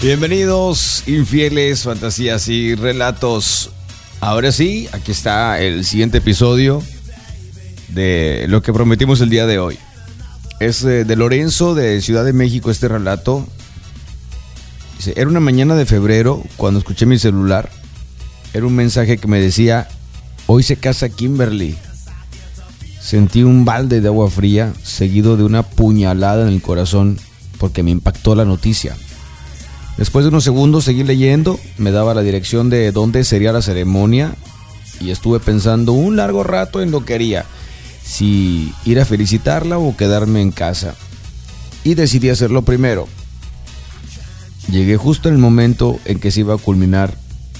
Bienvenidos, infieles, fantasías y relatos. Ahora sí, aquí está el siguiente episodio de lo que prometimos el día de hoy. Es eh, de Lorenzo de Ciudad de México este relato. Dice, era una mañana de febrero cuando escuché mi celular. Era un mensaje que me decía, hoy se casa Kimberly. Sentí un balde de agua fría seguido de una puñalada en el corazón porque me impactó la noticia. Después de unos segundos seguí leyendo, me daba la dirección de dónde sería la ceremonia y estuve pensando un largo rato en lo que haría, si ir a felicitarla o quedarme en casa. Y decidí hacerlo primero. Llegué justo en el momento en que se iba a culminar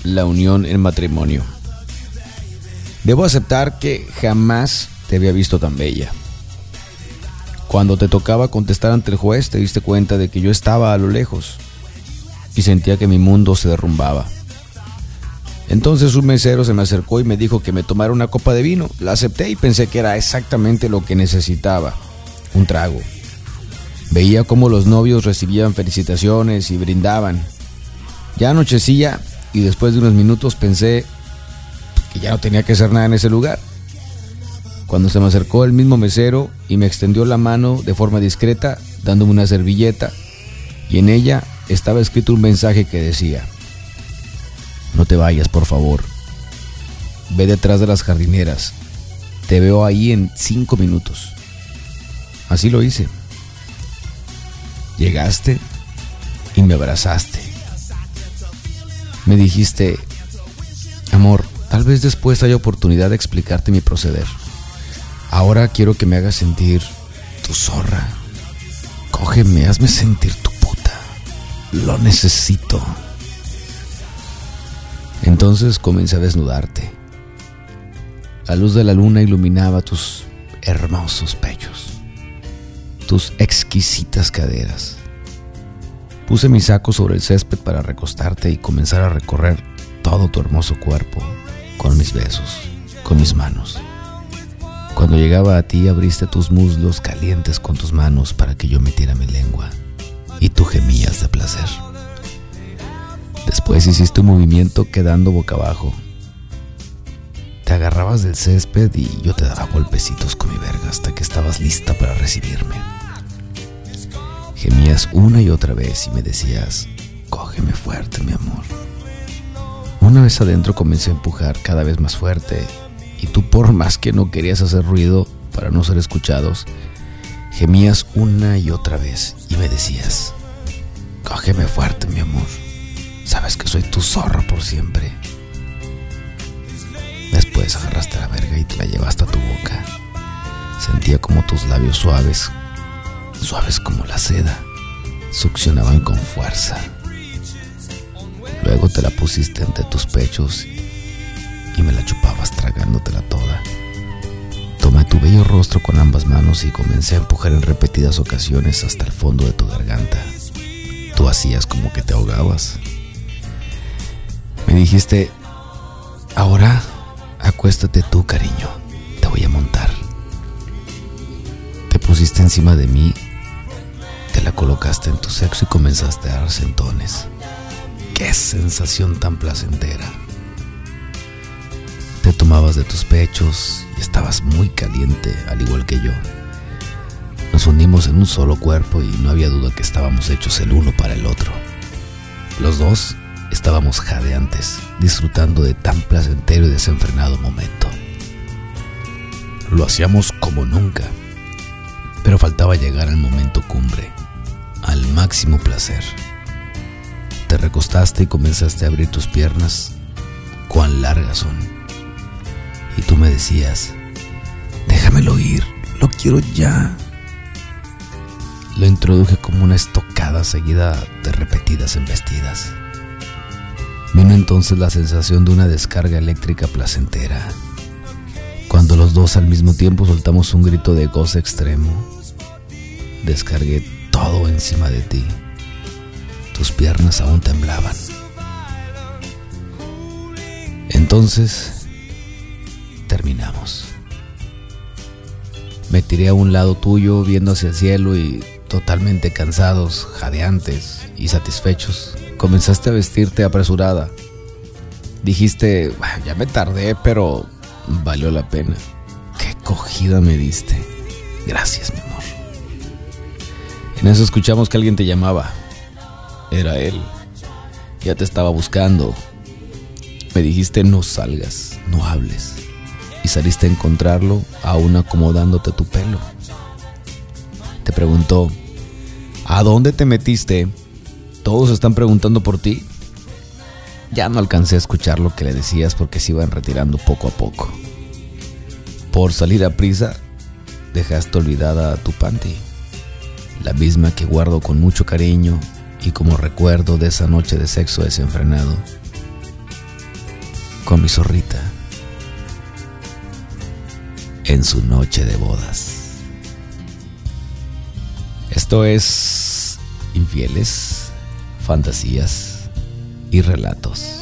la unión en matrimonio. Debo aceptar que jamás te había visto tan bella. Cuando te tocaba contestar ante el juez te diste cuenta de que yo estaba a lo lejos y sentía que mi mundo se derrumbaba. Entonces un mesero se me acercó y me dijo que me tomara una copa de vino. La acepté y pensé que era exactamente lo que necesitaba, un trago. Veía cómo los novios recibían felicitaciones y brindaban. Ya anochecía y después de unos minutos pensé que ya no tenía que hacer nada en ese lugar. Cuando se me acercó el mismo mesero y me extendió la mano de forma discreta, dándome una servilleta, y en ella estaba escrito un mensaje que decía, no te vayas, por favor. Ve detrás de las jardineras. Te veo ahí en cinco minutos. Así lo hice. Llegaste y me abrazaste. Me dijiste, amor, tal vez después haya oportunidad de explicarte mi proceder. Ahora quiero que me hagas sentir tu zorra. Cógeme, hazme sentir tu lo necesito. Entonces comencé a desnudarte. La luz de la luna iluminaba tus hermosos pechos, tus exquisitas caderas. Puse mi saco sobre el césped para recostarte y comenzar a recorrer todo tu hermoso cuerpo con mis besos, con mis manos. Cuando llegaba a ti abriste tus muslos calientes con tus manos para que yo metiera mi lengua y tú gemías de placer. Después hiciste un movimiento quedando boca abajo. Te agarrabas del césped y yo te daba golpecitos con mi verga hasta que estabas lista para recibirme. Gemías una y otra vez y me decías, cógeme fuerte, mi amor. Una vez adentro comencé a empujar cada vez más fuerte y tú por más que no querías hacer ruido para no ser escuchados, Gemías una y otra vez y me decías, cógeme fuerte, mi amor. Sabes que soy tu zorro por siempre. Después agarraste la verga y te la llevaste a tu boca. Sentía como tus labios suaves, suaves como la seda, succionaban con fuerza. Luego te la pusiste entre tus pechos y me la chupabas tragándotela toda. Tu bello rostro con ambas manos y comencé a empujar en repetidas ocasiones hasta el fondo de tu garganta. Tú hacías como que te ahogabas. Me dijiste, ahora acuéstate tú, cariño, te voy a montar. Te pusiste encima de mí, te la colocaste en tu sexo y comenzaste a dar sentones. ¡Qué sensación tan placentera! Tomabas de tus pechos y estabas muy caliente, al igual que yo. Nos unimos en un solo cuerpo y no había duda que estábamos hechos el uno para el otro. Los dos estábamos jadeantes, disfrutando de tan placentero y desenfrenado momento. Lo hacíamos como nunca, pero faltaba llegar al momento cumbre, al máximo placer. Te recostaste y comenzaste a abrir tus piernas. Cuán largas son y tú me decías, déjamelo ir, lo quiero ya. Lo introduje como una estocada seguida de repetidas embestidas. Vino entonces la sensación de una descarga eléctrica placentera. Cuando los dos al mismo tiempo soltamos un grito de goce extremo, descargué todo encima de ti. Tus piernas aún temblaban. Entonces Me tiré a un lado tuyo viendo hacia el cielo y totalmente cansados, jadeantes y satisfechos, comenzaste a vestirte apresurada. Dijiste, ya me tardé, pero valió la pena. Qué cogida me diste. Gracias, mi amor. En eso escuchamos que alguien te llamaba. Era él. Ya te estaba buscando. Me dijiste no salgas, no hables. Saliste a encontrarlo aún acomodándote tu pelo. Te preguntó, ¿a dónde te metiste? Todos están preguntando por ti. Ya no alcancé a escuchar lo que le decías porque se iban retirando poco a poco. Por salir a prisa, dejaste olvidada a tu panty, la misma que guardo con mucho cariño y como recuerdo de esa noche de sexo desenfrenado con mi zorrita en su noche de bodas. Esto es Infieles, Fantasías y Relatos.